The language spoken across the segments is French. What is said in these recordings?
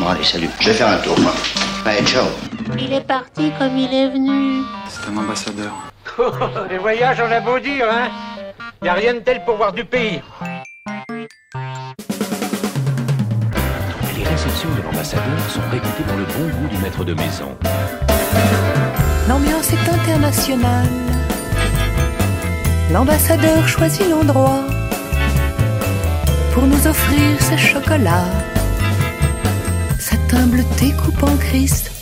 Bon, allez, salut. Je vais faire un tour, moi. Allez, ciao. Il est parti comme il est venu. C'est un ambassadeur. Les voyages, on a beau dire, hein Y a rien de tel pour voir du pays. Les réceptions de l'ambassadeur sont réputées pour le bon goût du maître de maison. L'ambiance est internationale. L'ambassadeur choisit l'endroit pour nous offrir ses chocolats, coupant cristal.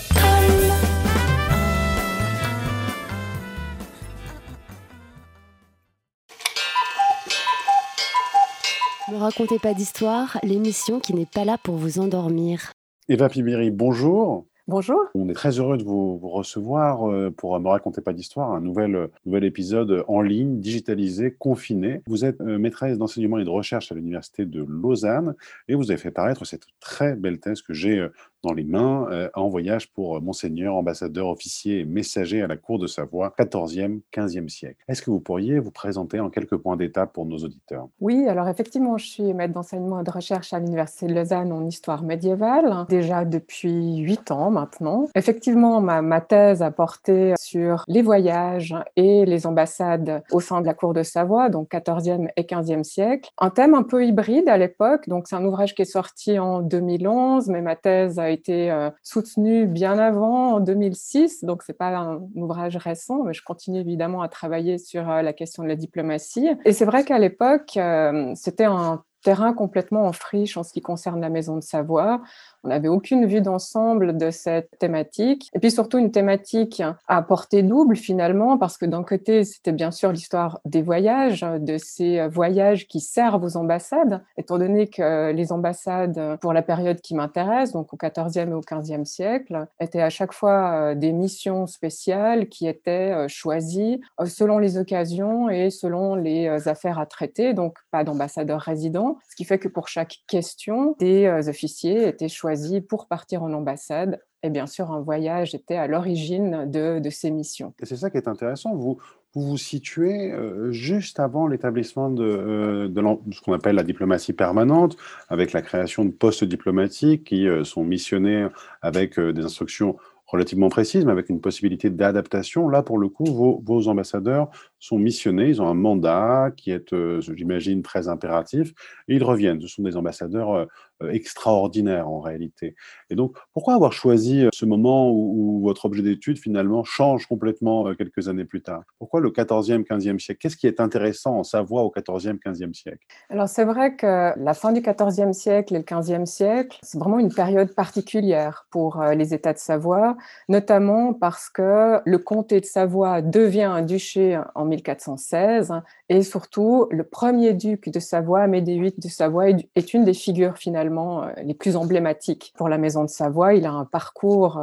Ne racontez pas d'histoire, l'émission qui n'est pas là pour vous endormir. Eva Pibiri, bonjour. Bonjour. On est très heureux de vous, recevoir euh, pour Me raconter pas d'histoire, un nouvel, euh, nouvel épisode en ligne, digitalisé, confiné. Vous êtes euh, maîtresse d'enseignement et de recherche à l'Université de Lausanne et vous avez fait paraître cette très belle thèse que j'ai euh, dans les mains euh, en voyage pour euh, Monseigneur, ambassadeur, officier et messager à la cour de Savoie, 14e, 15e siècle. Est-ce que vous pourriez vous présenter en quelques points d'étape pour nos auditeurs? Oui, alors effectivement, je suis maître d'enseignement et de recherche à l'Université de Lausanne en histoire médiévale, déjà depuis huit ans maintenant. Effectivement, ma, thèse a porté sur les voyages et les ambassades au sein de la cour de Savoie, donc 14e et 15e siècle. Un thème un peu hybride à l'époque, donc c'est un ouvrage qui est sorti en 2011, mais ma thèse été euh, soutenue bien avant, en 2006, donc c'est pas un ouvrage récent, mais je continue évidemment à travailler sur euh, la question de la diplomatie. Et c'est vrai qu'à l'époque, euh, c'était un terrain complètement en friche en ce qui concerne la maison de Savoie. On n'avait aucune vue d'ensemble de cette thématique. Et puis surtout une thématique à portée double finalement, parce que d'un côté, c'était bien sûr l'histoire des voyages, de ces voyages qui servent aux ambassades, étant donné que les ambassades, pour la période qui m'intéresse, donc au XIVe et au XVe siècle, étaient à chaque fois des missions spéciales qui étaient choisies selon les occasions et selon les affaires à traiter, donc pas d'ambassadeur résident, ce qui fait que pour chaque question, des officiers étaient choisis pour partir en ambassade. Et bien sûr, un voyage était à l'origine de, ces missions. Et c'est ça qui est intéressant. Vous vous, situez euh, juste avant l'établissement de, euh, de ce qu'on appelle la diplomatie permanente, avec la création de postes diplomatiques qui euh, sont missionnés avec des instructions relativement précises, mais avec une possibilité d'adaptation. Là, pour le coup, vos, ambassadeurs sont missionnés, ils ont un mandat qui est, euh, j'imagine, très impératif, et ils reviennent. Ce sont des ambassadeurs euh, extraordinaires en réalité. Et donc, pourquoi avoir choisi ce moment où, votre objet d'étude, finalement, change complètement euh, quelques années plus tard? Pourquoi le 14e, 15e siècle? Qu'est-ce qui est intéressant en Savoie au 14e, 15e siècle? Alors, c'est vrai que la fin du 14e siècle et le 15e siècle, c'est vraiment une période particulière pour les États de Savoie notamment parce que le comté de Savoie devient un duché en 1416 et surtout le premier duc de Savoie, Amédée VIII de Savoie, est une des figures finalement les plus emblématiques pour la maison de Savoie. Il a un parcours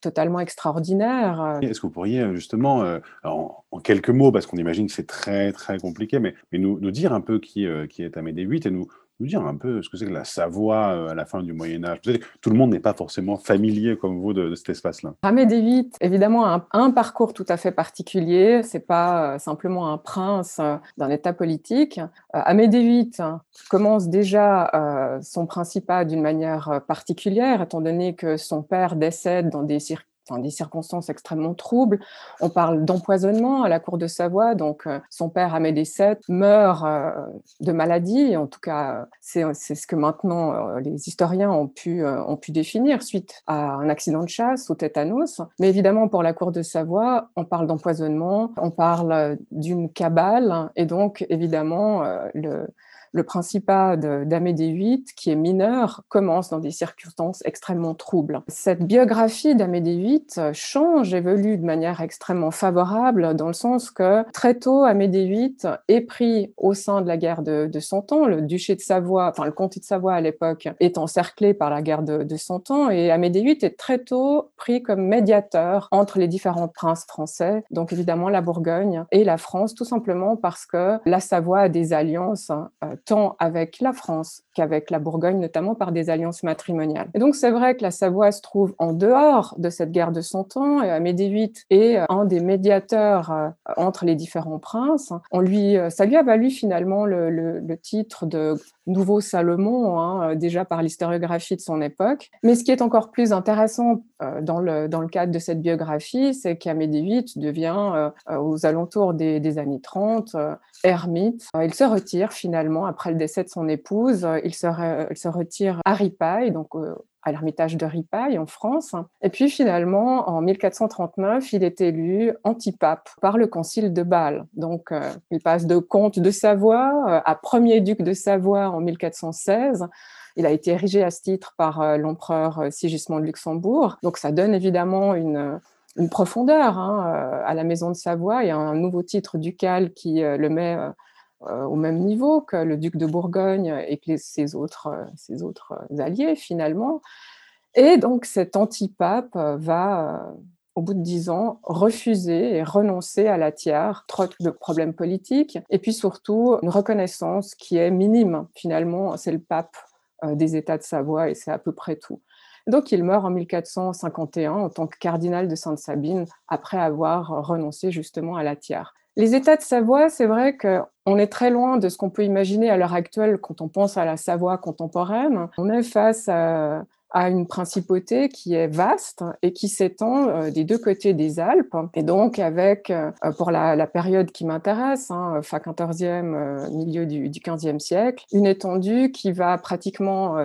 totalement extraordinaire. Est-ce que vous pourriez justement, euh, en, quelques mots, parce qu'on imagine que c'est très très compliqué, mais, nous, dire un peu qui, euh, qui est Amédée VIII et nous, nous dire un peu ce que c'est que la Savoie euh, à la fin du Moyen Âge. Tout le monde n'est pas forcément familier comme vous de, cet espace-là. Amédée VIII, évidemment, a un, un, parcours tout à fait particulier. C'est pas euh, simplement un prince euh, d'un État politique. Amédée VIII commence déjà son principat d'une manière particulière, étant donné que son père décède dans des circonstances Des circonstances extrêmement troubles. On parle d'empoisonnement à la cour de Savoie. Donc, euh, son père Amédée VII meurt euh, de maladie. En tout cas, c'est ce que maintenant euh, les historiens ont pu, ont pu définir suite à un accident de chasse au tétanos. Mais évidemment, pour la cour de Savoie, on parle d'empoisonnement, on parle d'une cabale. Et donc, évidemment, le, le principat d'Amédée VIII, qui est mineur, commence dans des circonstances extrêmement troubles. Cette biographie d'Amédée VIII change, évolue de manière extrêmement favorable, dans le sens que très tôt, Amédée VIII est pris au sein de la guerre de, de Cent Ans. Le duché de Savoie, enfin le comté de Savoie à l'époque, est encerclé par la guerre de, de Cent Ans, et Amédée VIII est très tôt pris comme médiateur entre les différents princes français, donc évidemment la Bourgogne et la France, tout simplement parce que la Savoie a des alliances tant avec la France qu'avec la Bourgogne, notamment par des alliances matrimoniales. Et donc c'est vrai que la Savoie se trouve en dehors de cette guerre de Cent Ans, et Amédée VIII est un des médiateurs entre les différents princes. On lui, ça lui a valu finalement le, titre de nouveau Salomon, hein, déjà par l'historiographie de son époque. Mais ce qui est encore plus intéressant dans, le, dans le cadre de cette biographie, c'est qu'Amédée VIII devient, aux alentours des années 30, ermite. Il se retire finalement après le décès de son épouse. Il se, il se retire à Ripaille, donc à l'ermitage de Ripaille en France. Et puis finalement, en 1439, il est élu antipape par le concile de Bâle. Donc euh, il passe de comte de Savoie euh, à premier duc de Savoie en 1416. Il a été érigé à ce titre par euh, l'empereur Sigismond de Luxembourg. Donc ça donne évidemment une, profondeur hein, à la maison de Savoie et un nouveau titre ducal qui le met euh, au même niveau que le duc de Bourgogne et que ses, autres, euh, ses autres alliés finalement. Et donc cet antipape euh, va, au bout de dix ans, refuser et renoncer à la tiare, trop de problèmes politiques, et puis surtout une reconnaissance qui est minime finalement, c'est le pape des États de Savoie et c'est à peu près tout. Donc il meurt en 1451 en tant que cardinal de Sainte-Sabine après avoir renoncé justement à la tiare. Les États de Savoie, c'est vrai qu'on est très loin de ce qu'on peut imaginer à l'heure actuelle quand on pense à la Savoie contemporaine. On est face à, une principauté qui est vaste et qui s'étend euh, des deux côtés des Alpes. Et donc, avec, euh, pour la, période qui m'intéresse, hein, fin 14e, euh, milieu du, du 15e siècle, une étendue qui va pratiquement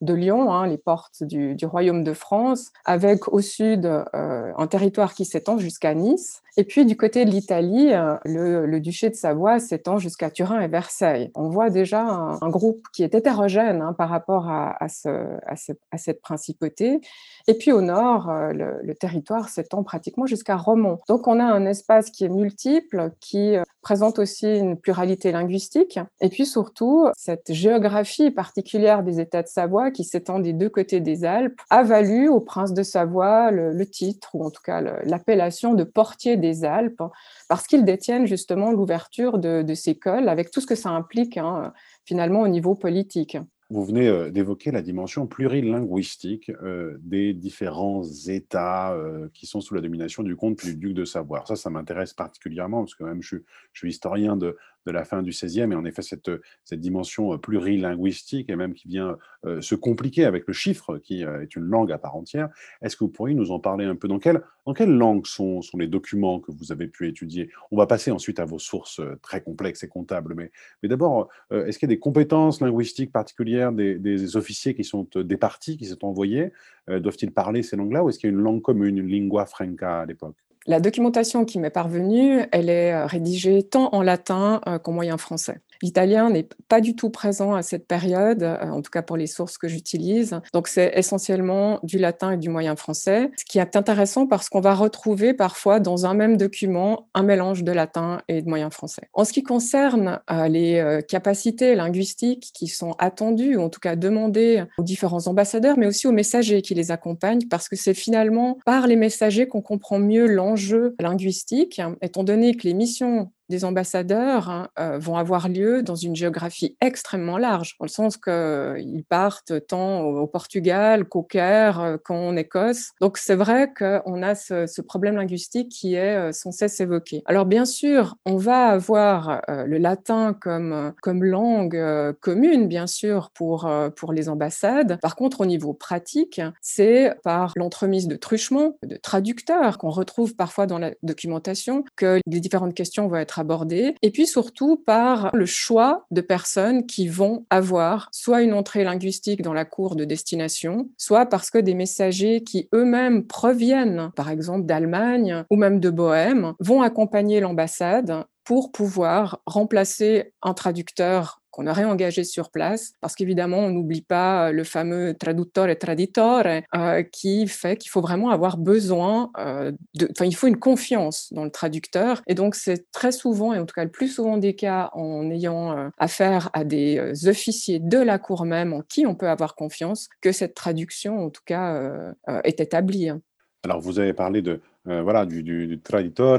de Lyon, hein, les portes du, royaume de France, avec au sud un territoire qui s'étend jusqu'à Nice, et puis du côté de l'Italie, euh, le, duché de Savoie s'étend jusqu'à Turin et Versailles. On voit déjà un, groupe qui est hétérogène hein, par rapport à, cette principauté. Et puis au nord, euh, le, territoire s'étend pratiquement jusqu'à Romont. Donc on a un espace qui est multiple, qui euh, présente aussi une pluralité linguistique. Et puis surtout, cette géographie particulière des États de Savoie qui s'étend des deux côtés des Alpes a valu au prince de Savoie le, titre, ou en tout cas l'appellation de portier des Alpes, parce qu'ils détiennent justement l'ouverture de, ces cols, avec tout ce que ça implique hein, finalement au niveau politique. Vous venez euh, d'évoquer la dimension plurilinguistique euh, des différents États euh, qui sont sous la domination du comte puis du duc de Savoie. Ça, ça m'intéresse particulièrement parce que même je suis historien de, de la fin du XVIe, et en effet cette, cette dimension euh, plurilinguistique, et même qui vient euh, se compliquer avec le chiffre, qui euh, est une langue à part entière. Est-ce que vous pourriez nous en parler un peu? Dans quelle, dans quelle langue sont, sont les documents que vous avez pu étudier? On va passer ensuite à vos sources très complexes et comptables, mais, mais d'abord, est-ce qu'il y a des compétences linguistiques particulières des, des officiers qui sont départis, qui sont envoyés? Doivent-ils parler ces langues-là, ou est-ce qu'il y a une langue commune, une lingua franca à l'époque? La documentation qui m'est parvenue, elle est euh, rédigée tant en latin euh, qu'en moyen français. L'italien n'est pas du tout présent à cette période, euh, en tout cas pour les sources que j'utilise. Donc c'est essentiellement du latin et du moyen français, ce qui est intéressant parce qu'on va retrouver parfois dans un même document un mélange de latin et de moyen français. En ce qui concerne euh, les euh, capacités linguistiques qui sont attendues, ou en tout cas demandées aux différents ambassadeurs, mais aussi aux messagers qui les accompagnent, parce que c'est finalement par les messagers qu'on comprend mieux l'enjeu linguistique, étant donné que les missions des ambassadeurs hein, euh, vont avoir lieu dans une géographie extrêmement large, dans le sens qu'ils euh, partent tant au, Portugal qu'au Caire, euh, qu'en Écosse. Donc c'est vrai qu'on a ce, problème linguistique qui est sans cesse évoqué. Alors bien sûr, on va avoir le latin comme, langue commune, bien sûr, pour, pour les ambassades. Par contre, au niveau pratique, c'est par l'entremise de truchements, de traducteurs qu'on retrouve parfois dans la documentation, que les différentes questions vont être abordé. Et puis surtout par le choix de personnes qui vont avoir soit une entrée linguistique dans la cour de destination, soit parce que des messagers qui eux-mêmes proviennent, par exemple d'Allemagne ou même de Bohème, vont accompagner l'ambassade pour pouvoir remplacer un traducteur qu'on aurait engagé sur place, parce qu'évidemment, on n'oublie pas euh, le fameux traduttore traditore, euh, qui fait qu'il faut vraiment avoir besoin, euh, il faut une confiance dans le traducteur. Et donc, c'est très souvent, et en tout cas le plus souvent des cas, en ayant affaire à des officiers de la cour même en qui on peut avoir confiance, que cette traduction, en tout cas, est établie. Hein. Alors, vous avez parlé de, voilà, du, du,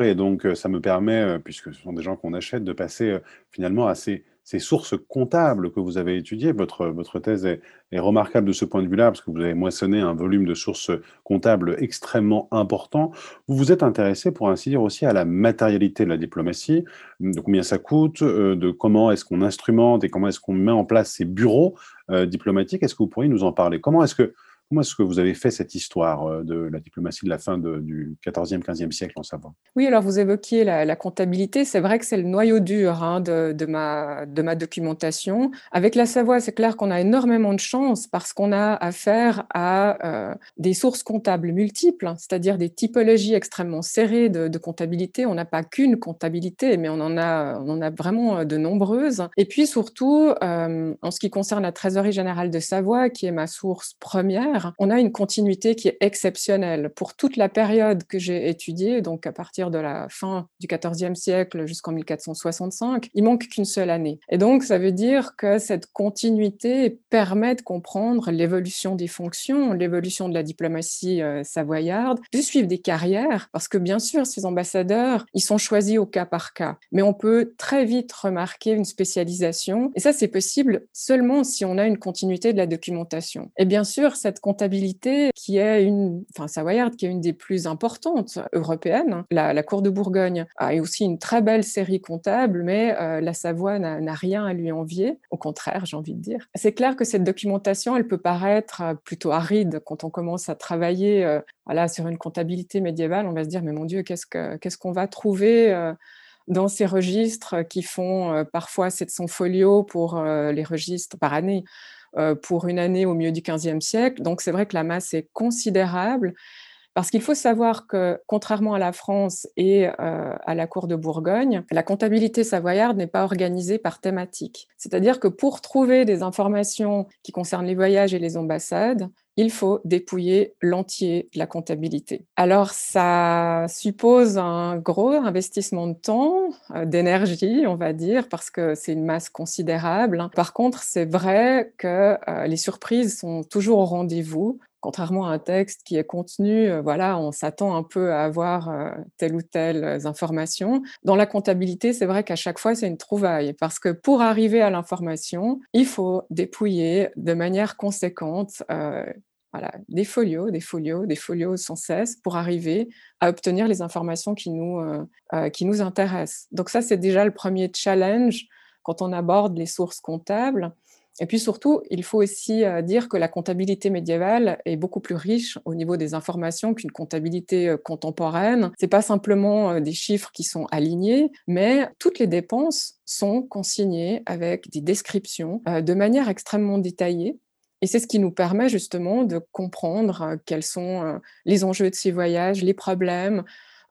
et donc ça me permet, puisque ce sont des gens qu'on achète, de passer finalement à ces ces sources comptables que vous avez étudiées. Votre, votre thèse est, remarquable de ce point de vue-là, parce que vous avez moissonné un volume de sources comptables extrêmement important. Vous vous êtes intéressé, pour ainsi dire, aussi à la matérialité de la diplomatie, de combien ça coûte, euh, de comment est-ce qu'on instrumente et comment est-ce qu'on met en place ces bureaux euh, diplomatiques. Est-ce que vous pourriez nous en parler? Comment est-ce que Comment est-ce que vous avez fait cette histoire euh, de la diplomatie de la fin du 14e, 15e siècle en Savoie? Oui, alors vous évoquiez la, comptabilité. C'est vrai que c'est le noyau dur hein, de, ma, documentation. Avec la Savoie, c'est clair qu'on a énormément de chance parce qu'on a affaire à euh, des sources comptables multiples, c'est-à-dire des typologies extrêmement serrées de, comptabilité. On n'a pas qu'une comptabilité, mais on en, a, vraiment de nombreuses. Et puis surtout, euh, en ce qui concerne la Trésorerie générale de Savoie, qui est ma source première, on a une continuité qui est exceptionnelle. Pour toute la période que j'ai étudiée, donc à partir de la fin du XIVe siècle jusqu'en 1465, il manque qu'une seule année. Et donc, ça veut dire que cette continuité permet de comprendre l'évolution des fonctions, l'évolution de la diplomatie euh, savoyarde, de suivre des carrières, parce que bien sûr, ces ambassadeurs, ils sont choisis au cas par cas. Mais on peut très vite remarquer une spécialisation, et ça, c'est possible seulement si on a une continuité de la documentation. Et bien sûr, cette comptabilité qui est une, enfin savoyarde, qui est une des plus importantes européennes. La, Cour de Bourgogne a aussi une très belle série comptable, mais euh, la Savoie n'a rien à lui envier. Au contraire, j'ai envie de dire. C'est clair que cette documentation, elle peut paraître euh, plutôt aride quand on commence à travailler euh, voilà, sur une comptabilité médiévale. On va se dire, mais mon Dieu, qu'est-ce qu'on va trouver dans ces registres qui font parfois 700 folios pour les registres par année? Euh, pour une année au milieu du XVe siècle. Donc c'est vrai que la masse est considérable. Parce qu'il faut savoir que, contrairement à la France et euh, à la Cour de Bourgogne, la comptabilité savoyarde n'est pas organisée par thématique. C'est-à-dire que pour trouver des informations qui concernent les voyages et les ambassades, il faut dépouiller l'entier de la comptabilité. Alors ça suppose un gros investissement de temps, euh, d'énergie, on va dire, parce que c'est une masse considérable. Par contre, c'est vrai que euh, les surprises sont toujours au rendez-vous. Contrairement à un texte qui est contenu, euh, voilà, on s'attend un peu à avoir telle ou telle information. Dans la comptabilité, c'est vrai qu'à chaque fois, c'est une trouvaille, parce que pour arriver à l'information, il faut dépouiller de manière conséquente voilà, des folios, des folios, des folios sans cesse pour arriver à obtenir les informations qui nous, euh, euh, qui nous intéressent. Donc ça, c'est déjà le premier challenge quand on aborde les sources comptables. Et puis surtout, il faut aussi euh, dire que la comptabilité médiévale est beaucoup plus riche au niveau des informations qu'une comptabilité contemporaine. C'est pas simplement des chiffres qui sont alignés, mais toutes les dépenses sont consignées avec des descriptions de manière extrêmement détaillée et c'est ce qui nous permet justement de comprendre quels sont les enjeux de ces voyages, les problèmes,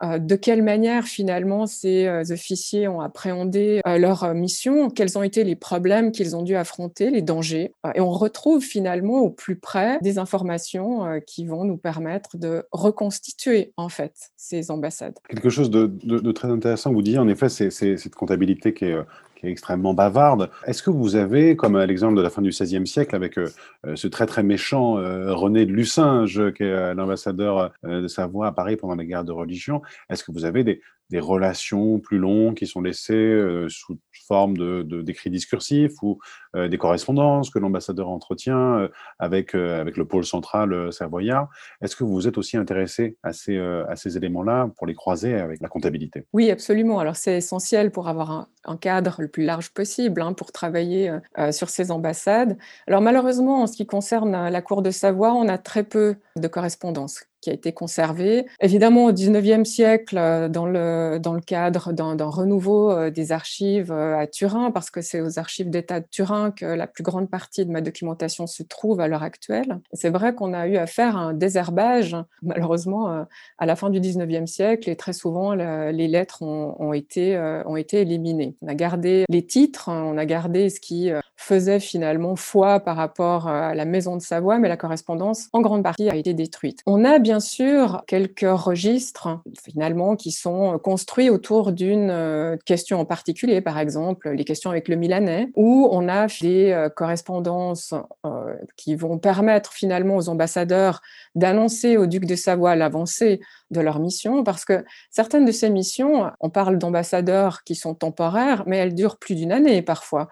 de quelle manière finalement ces officiers ont appréhendé leur mission, quels ont été les problèmes qu'ils ont dû affronter, les dangers? Et on retrouve finalement au plus près des informations qui vont nous permettre de reconstituer en fait ces ambassades. Quelque chose de, très intéressant, vous dites en effet, c'est cette comptabilité qui est qui est extrêmement bavarde. Est-ce que vous avez, comme à l'exemple de la fin du XVIe siècle, avec euh, euh, ce très très méchant euh, René de Lucinge, qui est l'ambassadeur de Savoie à Paris pendant la guerre de religion, est-ce que vous avez des, relations plus longues qui sont laissées sous forme de, d'écrits discursifs ou des correspondances que l'ambassadeur entretient avec, avec le pôle central savoyard? Est-ce que vous vous êtes aussi intéressé à ces, à ces éléments-là pour les croiser avec la comptabilité? Oui, absolument. Alors c'est essentiel pour avoir un, cadre le plus large possible hein, pour travailler sur ces ambassades. Alors malheureusement, en ce qui concerne la cour de Savoie, on a très peu de correspondances a été conservé. Évidemment, au XIXe siècle, euh, dans le, dans le cadre d'un renouveau euh, des archives euh, à Turin, parce que c'est aux archives d'État de Turin que la plus grande partie de ma documentation se trouve à l'heure actuelle. C'est vrai qu'on a eu à faire un désherbage, malheureusement, à la fin du XIXe siècle, et très souvent, les lettres ont été, ont été éliminées. On a gardé les titres, on a gardé ce qui faisait finalement foi par rapport à la maison de Savoie, mais la correspondance en grande partie a été détruite. On a bien sûr quelques registres finalement qui sont construits autour d'une euh, question en particulier, par exemple les questions avec le Milanais, où on a des euh, correspondances euh, qui vont permettre finalement aux ambassadeurs d'annoncer au duc de Savoie l'avancée de leur mission, parce que certaines de ces missions, on parle d'ambassadeurs qui sont temporaires, mais elles durent plus d'une année parfois.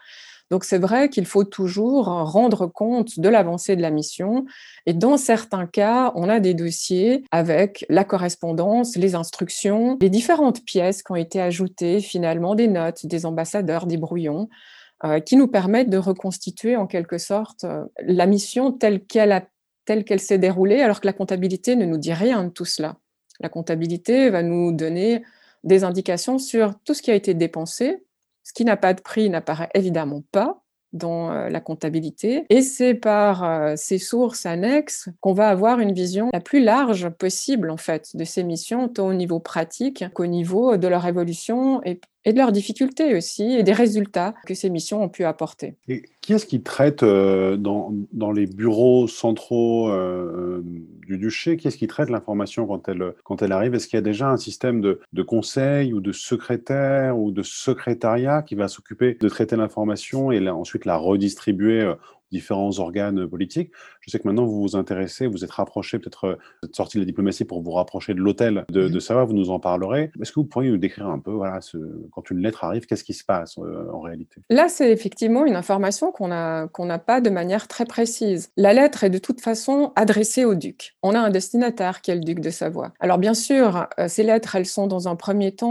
Donc c'est vrai qu'il faut toujours rendre compte de l'avancée de la mission. Et dans certains cas, on a des dossiers avec la correspondance, les instructions, les différentes pièces qui ont été ajoutées, finalement des notes, des ambassadeurs, des brouillons, euh, qui nous permettent de reconstituer en quelque sorte euh, la mission telle qu'elle telle qu'elle s'est déroulée, alors que la comptabilité ne nous dit rien de tout cela. La comptabilité va nous donner des indications sur tout ce qui a été dépensé, ce qui n'a pas de prix n'apparaît évidemment pas dans euh, la comptabilité. Et c'est par euh, ces sources annexes qu'on va avoir une vision la plus large possible, en fait, de ces missions, tant au niveau pratique qu'au niveau de leur évolution et et de leurs difficultés aussi, et des résultats que ces missions ont pu apporter. Et qui est-ce qui traite euh, dans, dans, les bureaux centraux euh, du duché? Qui est-ce qui traite l'information quand elle, quand elle arrive? Est-ce qu'il y a déjà un système de, de conseil ou de secrétaire ou de secrétariat qui va s'occuper de traiter l'information et ensuite la redistribuer euh, différents organes politiques? Je sais que maintenant, vous vous intéressez, vous êtes rapproché, peut-être, euh, vous êtes sorti de la diplomatie pour vous rapprocher de l'hôtel de, de Savoie, vous nous en parlerez. Est-ce que vous pourriez nous décrire un peu, voilà, ce, quand une lettre arrive, qu'est-ce qui se passe euh, en réalité? Là, c'est effectivement une information qu'on n'a qu'on pas de manière très précise. La lettre est de toute façon adressée au duc. On a un destinataire qui est le duc de Savoie. Alors, bien sûr, euh, ces lettres, elles sont dans un premier temps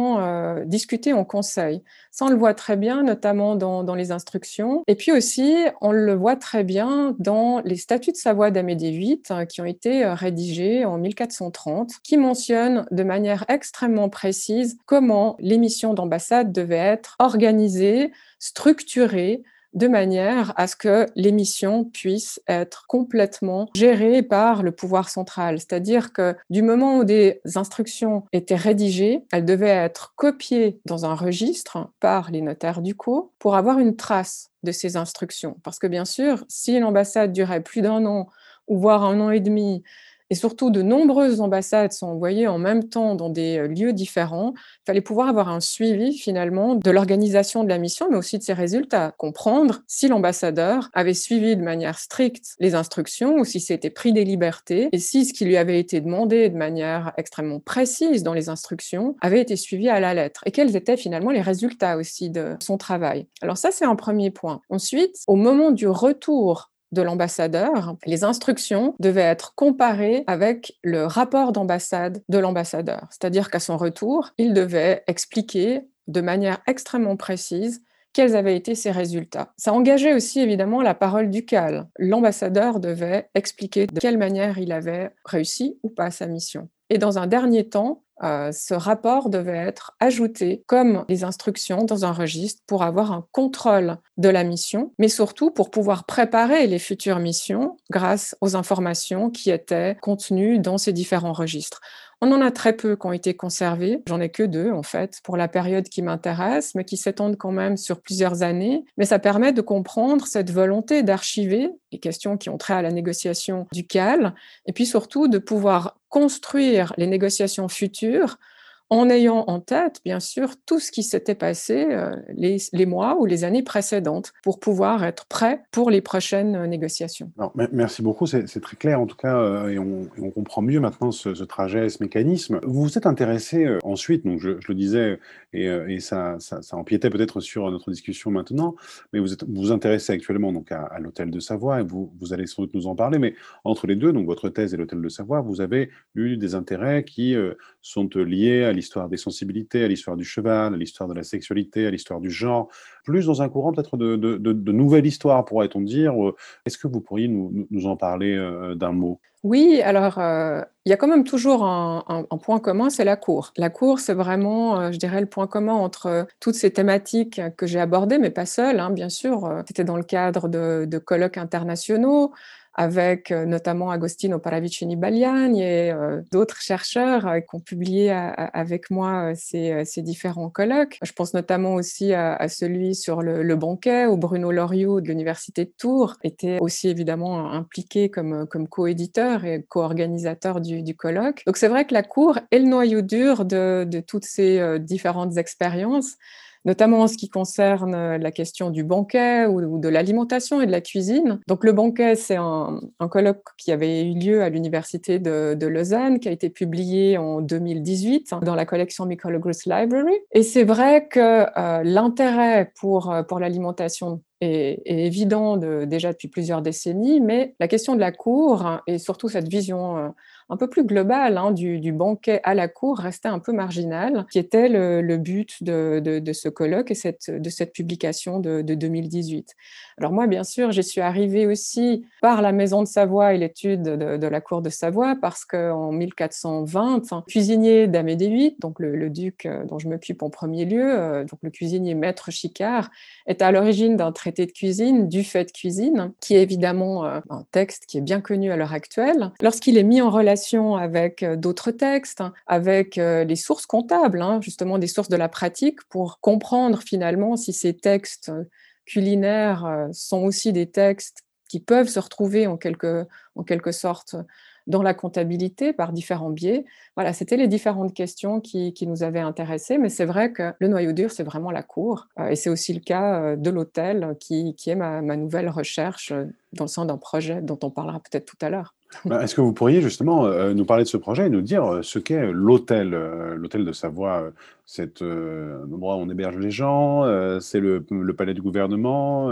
discutées en conseil. Ça, on le voit très bien, notamment dans, dans les instructions. Et puis aussi, on le voit très bien dans les statuts de Savoie d'Amédée VIII hein, qui ont été euh, rédigés en 1430, qui mentionnent de manière extrêmement précise comment les missions d'ambassade devaient être organisées, structurées, de manière à ce que les missions puissent être complètement gérées par le pouvoir central. C'est-à-dire que du moment où des instructions étaient rédigées, elles devaient être copiées dans un registre par les notaires du co pour avoir une trace de ces instructions. Parce que bien sûr, si l'ambassade durait plus d'un an ou voire un an et demi, et surtout de nombreuses ambassades sont envoyées en même temps dans des euh, lieux différents. Il fallait pouvoir avoir un suivi finalement de l'organisation de la mission, mais aussi de ses résultats. Comprendre si l'ambassadeur avait suivi de manière stricte les instructions ou si c'était pris des libertés et si ce qui lui avait été demandé de manière extrêmement précise dans les instructions avait été suivi à la lettre et quels étaient finalement les résultats aussi de son travail. Alors ça, c'est un premier point. Ensuite, au moment du retour de l'ambassadeur, les instructions devaient être comparées avec le rapport d'ambassade de l'ambassadeur. C'est-à-dire qu'à son retour, il devait expliquer de manière extrêmement précise quels avaient été ses résultats. Ça engageait aussi évidemment la parole ducale. L'ambassadeur devait expliquer de quelle manière il avait réussi ou pas sa mission. Et dans un dernier temps, euh, ce rapport devait être ajouté comme les instructions dans un registre pour avoir un contrôle de la mission, mais surtout pour pouvoir préparer les futures missions grâce aux informations qui étaient contenues dans ces différents registres. On en a très peu qui ont été conservés. J'en ai que deux, en fait, pour la période qui m'intéresse, mais qui s'étendent quand même sur plusieurs années. Mais ça permet de comprendre cette volonté d'archiver les questions qui ont trait à la négociation du CAL, et puis surtout de pouvoir construire les négociations futures structure en ayant en tête, bien sûr, tout ce qui s'était passé euh, les, mois ou les années précédentes pour pouvoir être prêt pour les prochaines euh, négociations. merci beaucoup, c'est très clair en tout cas, euh, et, on, comprend mieux maintenant ce, trajet, ce mécanisme. Vous vous êtes intéressé ensuite, donc je, le disais, et, ça, empiétait peut-être sur notre discussion maintenant, mais vous vous, intéressez actuellement donc à, l'hôtel de Savoie, et vous, vous allez sans doute nous en parler, mais entre les deux, donc votre thèse et l'hôtel de Savoie, vous avez eu des intérêts qui sont liés à l'histoire l'histoire des sensibilités, à l'histoire du cheval, à l'histoire de la sexualité, à l'histoire du genre, plus dans un courant peut-être de, de, de, nouvelle histoire, pourrait-on dire. Est-ce que vous pourriez nous, nous en parler euh, d'un mot? Oui, alors euh, il y a quand même toujours un, point commun, c'est la cour. La cour, c'est vraiment, euh, je dirais, le point commun entre toutes ces thématiques que j'ai abordées, mais pas seules, hein, bien sûr. C'était dans le cadre de, de colloques internationaux. Avec notamment Agostino Paravicini Bagliani et d'autres chercheurs qui ont publié avec moi ces, différents colloques. Je pense notamment aussi à, celui sur le, banquet où Bruno Loriot de l'Université de Tours était aussi évidemment impliqué comme, comme co-éditeur et co-organisateur du, colloque. Donc c'est vrai que la cour est le noyau dur de, de toutes ces différentes expériences notamment en ce qui concerne euh, la question du banquet ou, de l'alimentation et de la cuisine. Donc le banquet, c'est un, colloque qui avait eu lieu à l'université de, Lausanne, qui a été publié en 2018 dans la collection Mycologros Library. Et c'est vrai que euh, l'intérêt pour, euh, pour l'alimentation est, évident déjà depuis plusieurs décennies, mais la question de la cour et surtout cette vision un peu plus global hein, du, banquet à la cour restait un peu marginal, qui était le, but de, ce colloque et de cette publication de, 2018. Alors moi, bien sûr, j'y suis arrivée aussi par la Maison de Savoie et l'étude de, la cour de Savoie, parce qu'en 1420, hein, cuisinier d'Amédée VIII, donc le, duc euh, dont je m'occupe en premier lieu, euh, donc le cuisinier maître Chicard, est à l'origine d'un traité de cuisine, du fait de cuisine, qui est évidemment euh, un texte qui est bien connu à l'heure actuelle. Lorsqu'il est mis en relation avec euh, d'autres textes, hein, avec euh, les sources comptables, hein, justement des sources de la pratique, pour comprendre finalement si ces textes euh, culinaires sont aussi des textes qui peuvent se retrouver en quelque, en quelque sorte dans la comptabilité par différents biais. Voilà, c'était les différentes questions qui, nous avaient intéressés, mais c'est vrai que le noyau dur, c'est vraiment la cour, et c'est aussi le cas de l'hôtel, qui, est ma nouvelle recherche dans le sens d'un projet dont on parlera peut-être tout à l'heure. Bah, est-ce que vous pourriez justement euh, nous parler de ce projet et nous dire euh, ce qu'est l'hôtel, euh, l'hôtel de Savoie, cet endroit où on héberge les gens, c'est le, palais du gouvernement,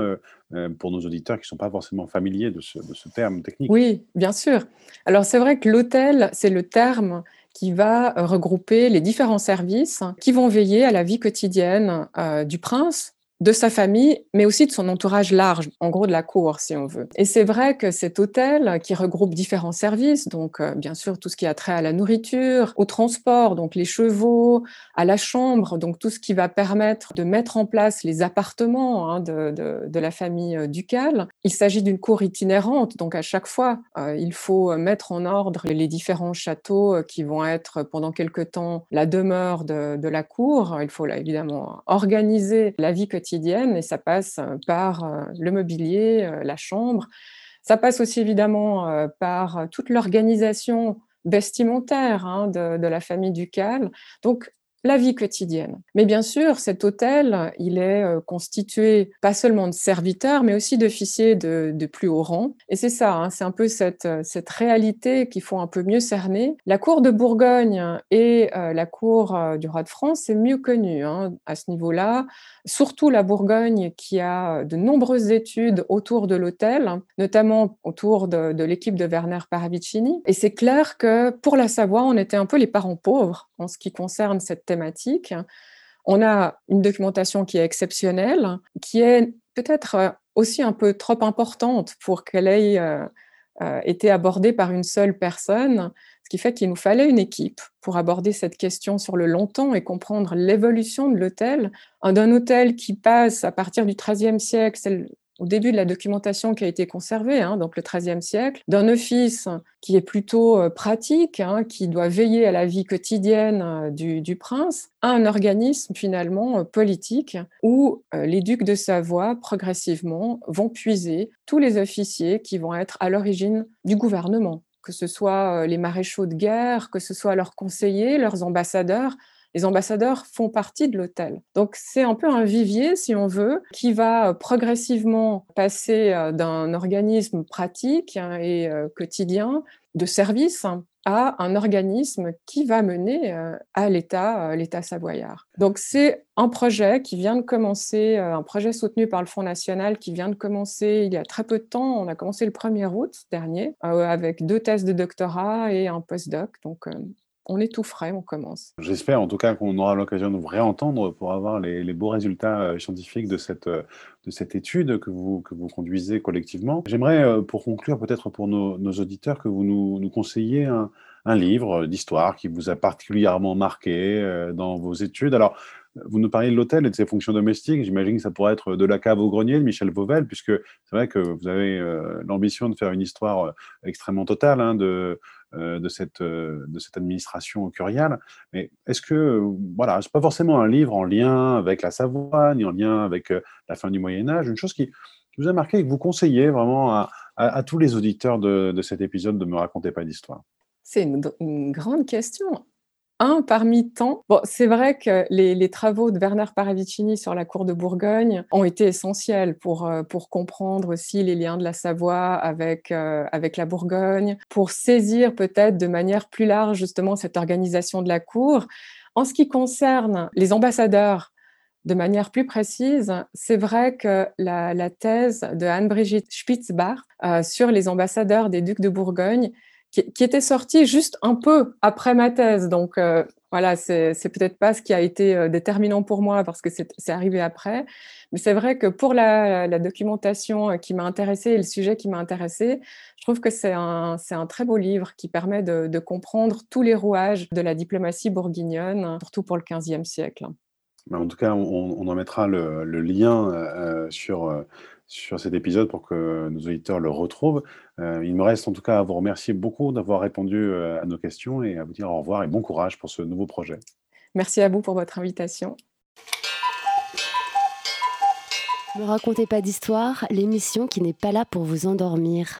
pour nos auditeurs qui ne sont pas forcément familiers de ce terme technique? Oui, bien sûr. Alors c'est vrai que l'hôtel, c'est le terme qui va regrouper les différents services qui vont veiller à la vie quotidienne du prince, de sa famille, mais aussi de son entourage large, en gros de la cour, si on veut. Et c'est vrai que cet hôtel, qui regroupe différents services, donc euh, bien sûr tout ce qui a trait à la nourriture, au transport, donc les chevaux, à la chambre, donc tout ce qui va permettre de mettre en place les appartements hein, de, la famille euh, ducale. Il s'agit d'une cour itinérante, donc à chaque fois, euh, il faut mettre en ordre les différents châteaux qui vont être pendant quelque temps la demeure de, la cour. Il faut évidemment organiser la vie quotidienne et ça passe par le mobilier, la chambre. Ça passe aussi évidemment par toute l'organisation vestimentaire hein, de, de, la famille ducale. Donc la vie quotidienne. Mais bien sûr, cet hôtel, il est euh, constitué pas seulement de serviteurs, mais aussi d'officiers de, plus haut rang. Et c'est ça, hein, c'est un peu cette, euh, cette réalité qu'il faut un peu mieux cerner. La cour de Bourgogne et euh, la cour du roi de France, c'est mieux connu hein, à ce niveau-là. Surtout la Bourgogne qui a de nombreuses études autour de l'hôtel, notamment autour de l'équipe de Werner Paravicini. Et c'est clair que pour la Savoie, on était un peu les parents pauvres en ce qui concerne cette thématique. On a une documentation qui est exceptionnelle, qui est peut-être euh, aussi un peu trop importante pour qu'elle ait euh, euh, été abordée par une seule personne, ce qui fait qu'il nous fallait une équipe pour aborder cette question sur le long temps et comprendre l'évolution de l'hôtel, d'un hôtel qui passe à partir du XIIIe siècle, au début de la documentation qui a été conservée, hein, donc le XIIIe siècle, d'un office qui est plutôt euh, pratique, hein, qui doit veiller à la vie quotidienne euh, du, prince, à un organisme finalement euh, politique où les ducs de Savoie, progressivement, vont puiser tous les officiers qui vont être à l'origine du gouvernement que ce soit les maréchaux de guerre, que ce soit leurs conseillers, leurs ambassadeurs, les ambassadeurs font partie de l'hôtel. Donc c'est un peu un vivier, si on veut, qui va euh, progressivement passer euh, d'un organisme pratique hein, et euh, quotidien de service à un organisme qui va mener à l'État, l'État savoyard. Donc c'est un projet qui vient de commencer, un projet soutenu par le Fonds national qui vient de commencer il y a très peu de temps. On a commencé le 1er août dernier avec deux thèses de doctorat et un postdoc. Donc on est tout frais, on commence. J'espère en tout cas qu'on aura l'occasion de vous réentendre pour avoir les, beaux résultats euh, scientifiques de cette, euh, de cette étude que vous, conduisez collectivement. J'aimerais, euh, pour conclure, peut-être pour nos, auditeurs, que vous nous, nous conseilliez un, livre d'histoire qui vous a particulièrement marqué dans vos études. Alors, vous nous parliez de l'hôtel et de ses fonctions domestiques. J'imagine que ça pourrait être de la cave au grenier de Michel Vauvel, puisque c'est vrai que vous avez l'ambition de faire une histoire extrêmement totale hein, de, de, cette, de cette administration curiale. Mais est-ce que, voilà, c'est pas forcément un livre en lien avec la Savoie, ni en lien avec la fin du Moyen Âge, une chose qui, vous a marqué et que vous conseillez vraiment à, tous les auditeurs de, cet épisode de Me raconter pas d'histoire? C'est une, grande question. Un parmi tant. Bon, c'est vrai que les, travaux de Werner Paravicini sur la cour de Bourgogne ont été essentiels pour, euh, pour comprendre aussi les liens de la Savoie avec, euh, avec la Bourgogne, pour saisir peut-être de manière plus large justement cette organisation de la cour. En ce qui concerne les ambassadeurs, de manière plus précise, c'est vrai que la, thèse de Anne-Brigitte Spitzbach euh, sur les ambassadeurs des ducs de Bourgogne, qui, était sortie juste un peu après ma thèse, donc euh, voilà, c'est peut-être pas ce qui a été euh, déterminant pour moi parce que c'est arrivé après, mais c'est vrai que pour la, documentation qui m'a intéressée et le sujet qui m'a intéressée, je trouve que c'est un, très beau livre qui permet de, comprendre tous les rouages de la diplomatie bourguignonne, surtout pour le XVe siècle. En tout cas, on, en mettra le, lien euh, sur, euh, sur cet épisode pour que nos auditeurs le retrouvent. Euh, il me reste en tout cas à vous remercier beaucoup d'avoir répondu à nos questions et à vous dire au revoir et bon courage pour ce nouveau projet. Merci à vous pour votre invitation. Ne racontez pas d'histoire, l'émission qui n'est pas là pour vous endormir.